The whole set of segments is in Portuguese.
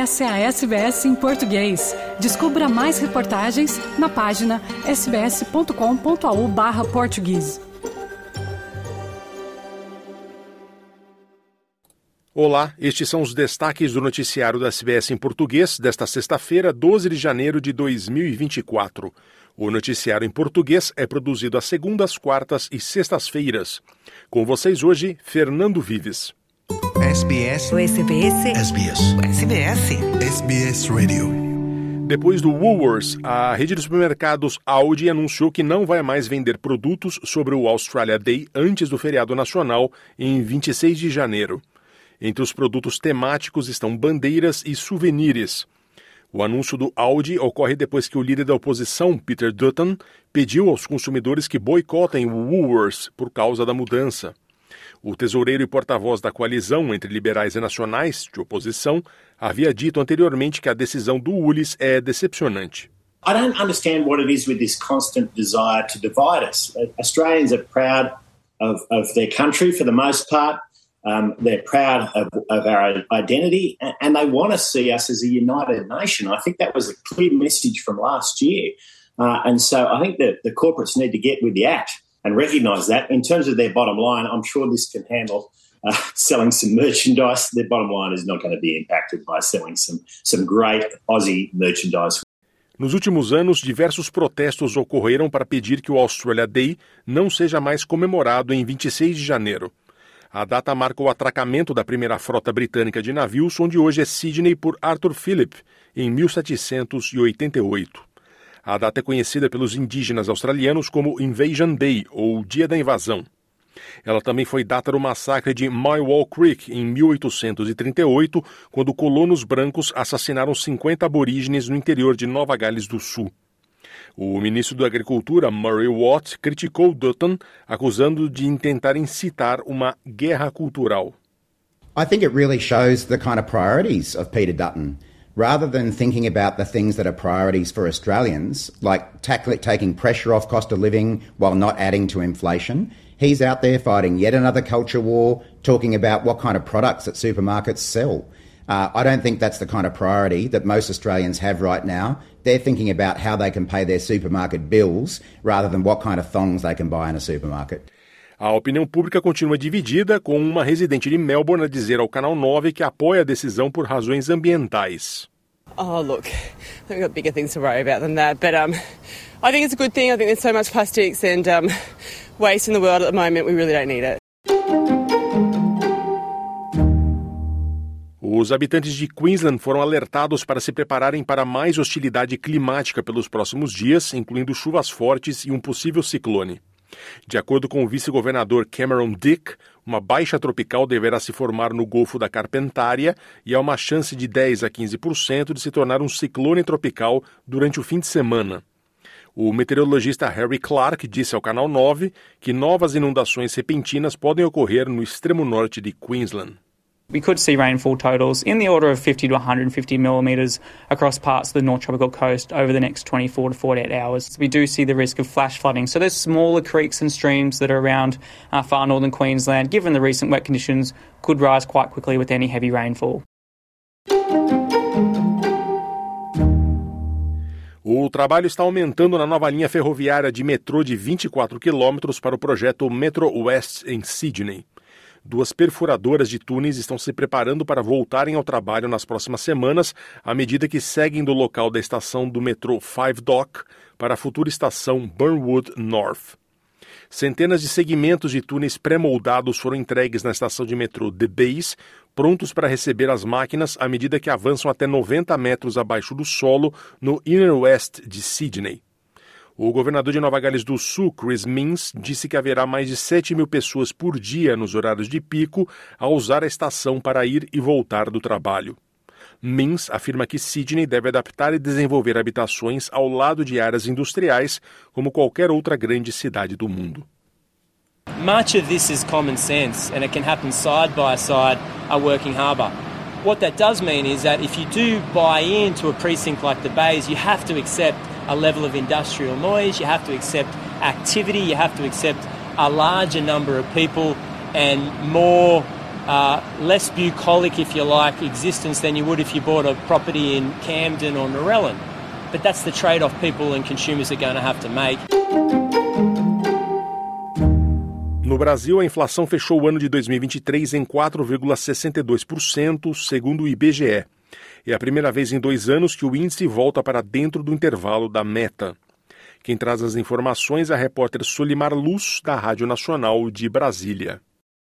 Essa é a SBS em português. Descubra mais reportagens na página sbs.com.au/português. Olá, estes são os destaques do noticiário da SBS em português desta sexta-feira, 12 de janeiro de 2024. O noticiário em português é produzido às segundas, quartas e sextas-feiras. Com vocês hoje, Fernando Vives. SBS. O SBS. SBS. SBS. SBS Radio. Depois do Woolworths, a rede de supermercados Aldi anunciou que não vai mais vender produtos sobre o Australia Day antes do feriado nacional, em 26 de janeiro. Entre os produtos temáticos estão bandeiras e souvenirs. O anúncio do Audi ocorre depois que o líder da oposição, Peter Dutton, pediu aos consumidores que boicotem o Woolworths por causa da mudança. O tesoureiro e porta-voz da coalizão entre liberais e nacionais, de oposição, havia dito anteriormente que a decisão do Ulis é decepcionante. I don't understand what it is with this constant desire to divide us. Australians are proud of, of their country for the most part. Um, they're proud of, of, our identity and they want to see us as a united nation. I think that was a clear message from last year. Uh, and so I think that the corporates need to get with the act and recognise that. In terms of their bottom line, I'm sure this can handle uh, selling some merchandise. Their bottom line is not going to be impacted by selling some, some great Aussie merchandise. Nos últimos anos, diversos protestos ocorreram para pedir que o Australia Day não seja mais comemorado em 26 de janeiro. A data marca o atracamento da primeira frota britânica de navios, onde hoje é Sydney por Arthur Phillip, em 1788. A data é conhecida pelos indígenas australianos como Invasion Day, ou Dia da Invasão. Ela também foi data do massacre de Mywall Creek, em 1838, quando colonos brancos assassinaram 50 aborígenes no interior de Nova Gales do Sul. O ministro da Agricultura, Murray Watt, criticou Dutton, acusando de tentar incitar uma guerra cultural. I think it really shows the kind of priorities of Peter Dutton. Rather than thinking about the things that are priorities for Australians, like tackling, taking pressure off cost of living while not adding to inflation, he's out there fighting yet another culture war, talking about what kind of products that supermarkets sell. Uh, I don't think that's the kind of priority that most Australians have right now. They're thinking about how they can pay their supermarket bills rather than what kind of thongs they can buy in a supermarket. A opinião pública continua dividida, com uma residente de Melbourne a dizer ao Canal 9 que apoia a decisão por razões ambientais. Oh, look, we've got bigger things to worry about than that. But um, I think it's a good thing. I think there's so much plastics and um, waste in the world at the moment, we really don't need it. Os habitantes de Queensland foram alertados para se prepararem para mais hostilidade climática pelos próximos dias, incluindo chuvas fortes e um possível ciclone. De acordo com o vice-governador Cameron Dick, uma baixa tropical deverá se formar no Golfo da Carpentária e há uma chance de 10 a 15% de se tornar um ciclone tropical durante o fim de semana. O meteorologista Harry Clark disse ao Canal 9 que novas inundações repentinas podem ocorrer no extremo norte de Queensland. We could see rainfall totals in the order of 50 to 150 millimetres across parts of the North Tropical Coast over the next 24 to 48 hours. We do see the risk of flash flooding. So there's smaller creeks and streams that are around uh, far northern Queensland, given the recent wet conditions, could rise quite quickly with any heavy rainfall. O trabalho está aumentando na nova linha ferroviária de metrô de 24 quilômetros para o projeto Metro West em Sydney. Duas perfuradoras de túneis estão se preparando para voltarem ao trabalho nas próximas semanas, à medida que seguem do local da estação do metrô Five Dock para a futura estação Burnwood North. Centenas de segmentos de túneis pré-moldados foram entregues na estação de metrô The Base, prontos para receber as máquinas à medida que avançam até 90 metros abaixo do solo no Inner West de Sydney. O governador de Nova Gales do Sul, Chris Minns, disse que haverá mais de 7 mil pessoas por dia nos horários de pico a usar a estação para ir e voltar do trabalho. Minns afirma que Sydney deve adaptar e desenvolver habitações ao lado de áreas industriais, como qualquer outra grande cidade do mundo. Much of this is common sense and it can happen side by side a working harbour. What that does mean is that if you do buy into a precinct like the Bays, you have to accept a level of industrial noise, you have to accept activity, you have to accept a larger number of people and more uh, less bucolic, if you like, existence than you would if you bought a property in Camden or Narellan. But that's the trade off people and consumers are going to have to make. No Brasil, a inflação fechou o ano de 2023 em 4,62%, segundo o IBGE. É a primeira vez em dois anos que o índice volta para dentro do intervalo da meta. Quem traz as informações é a repórter Solimar Luz, da Rádio Nacional de Brasília.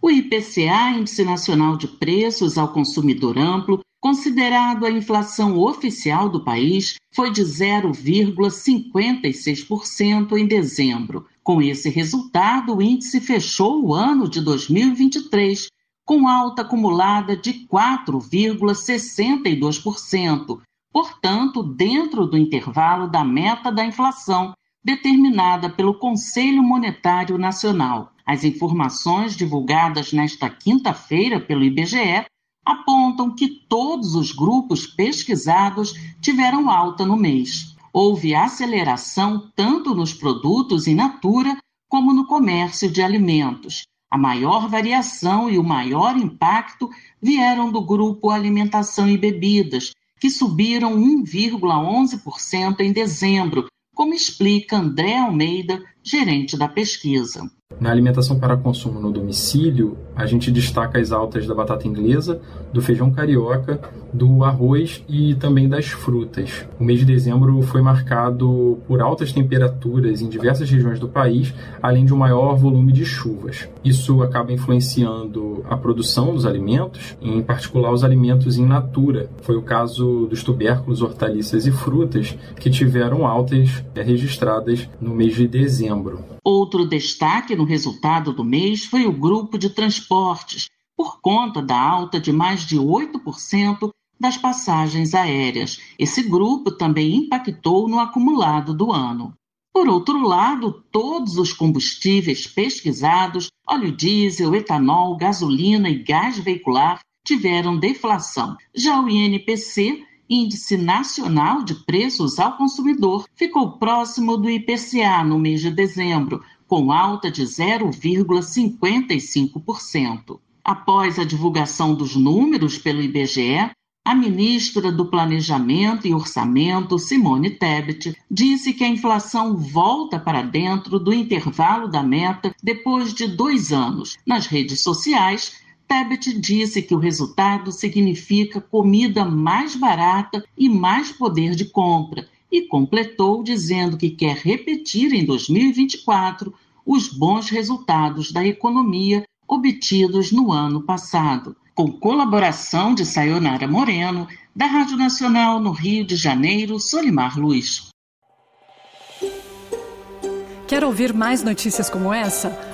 O IPCA, Índice Nacional de Preços ao Consumidor Amplo, considerado a inflação oficial do país, foi de 0,56% em dezembro. Com esse resultado, o índice fechou o ano de 2023 com alta acumulada de 4,62%, portanto, dentro do intervalo da meta da inflação determinada pelo Conselho Monetário Nacional. As informações divulgadas nesta quinta-feira pelo IBGE apontam que todos os grupos pesquisados tiveram alta no mês. Houve aceleração tanto nos produtos in natura como no comércio de alimentos. A maior variação e o maior impacto vieram do grupo Alimentação e Bebidas, que subiram 1,11% em dezembro, como explica André Almeida, gerente da pesquisa. Na alimentação para consumo no domicílio, a gente destaca as altas da batata inglesa, do feijão carioca, do arroz e também das frutas. O mês de dezembro foi marcado por altas temperaturas em diversas regiões do país, além de um maior volume de chuvas. Isso acaba influenciando a produção dos alimentos, em particular os alimentos in natura. Foi o caso dos tubérculos, hortaliças e frutas, que tiveram altas registradas no mês de dezembro. Outro destaque no resultado do mês foi o grupo de transportes, por conta da alta de mais de 8% das passagens aéreas. Esse grupo também impactou no acumulado do ano. Por outro lado, todos os combustíveis pesquisados, óleo diesel, etanol, gasolina e gás veicular, tiveram deflação. Já o INPC Índice Nacional de Preços ao Consumidor ficou próximo do IPCA no mês de dezembro, com alta de 0,55%. Após a divulgação dos números pelo IBGE, a ministra do Planejamento e Orçamento, Simone Tebet, disse que a inflação volta para dentro do intervalo da meta depois de dois anos. Nas redes sociais, Tebet disse que o resultado significa comida mais barata e mais poder de compra e completou dizendo que quer repetir em 2024 os bons resultados da economia obtidos no ano passado, com colaboração de Sayonara Moreno, da Rádio Nacional no Rio de Janeiro, Solimar Luiz. Quer ouvir mais notícias como essa?